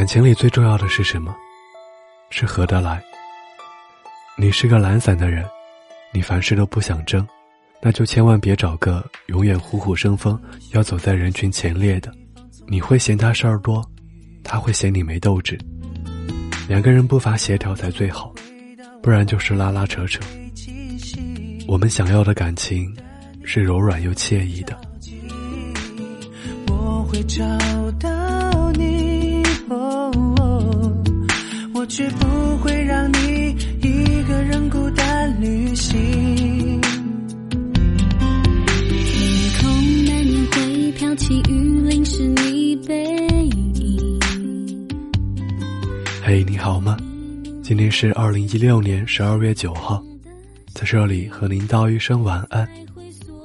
感情里最重要的是什么？是合得来。你是个懒散的人，你凡事都不想争，那就千万别找个永远虎虎生风、要走在人群前列的。你会嫌他事儿多，他会嫌你没斗志。两个人步伐协调才最好，不然就是拉拉扯扯。我们想要的感情，是柔软又惬意的。我会找到绝不会让你一个人孤单旅行。天空难免会飘起雨淋湿你背影。嘿，你好吗？今天是二零一六年十二月九号。在这里和您道一声晚安，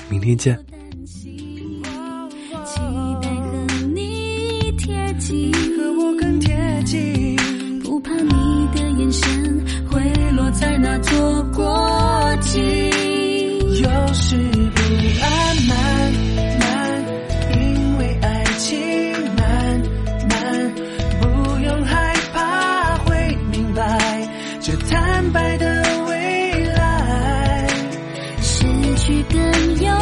明天见。期待和你贴近，和我更贴近，你的眼神会落在那座国际。有时不安慢慢，因为爱情慢慢，不用害怕会明白这坦白的未来。失去更有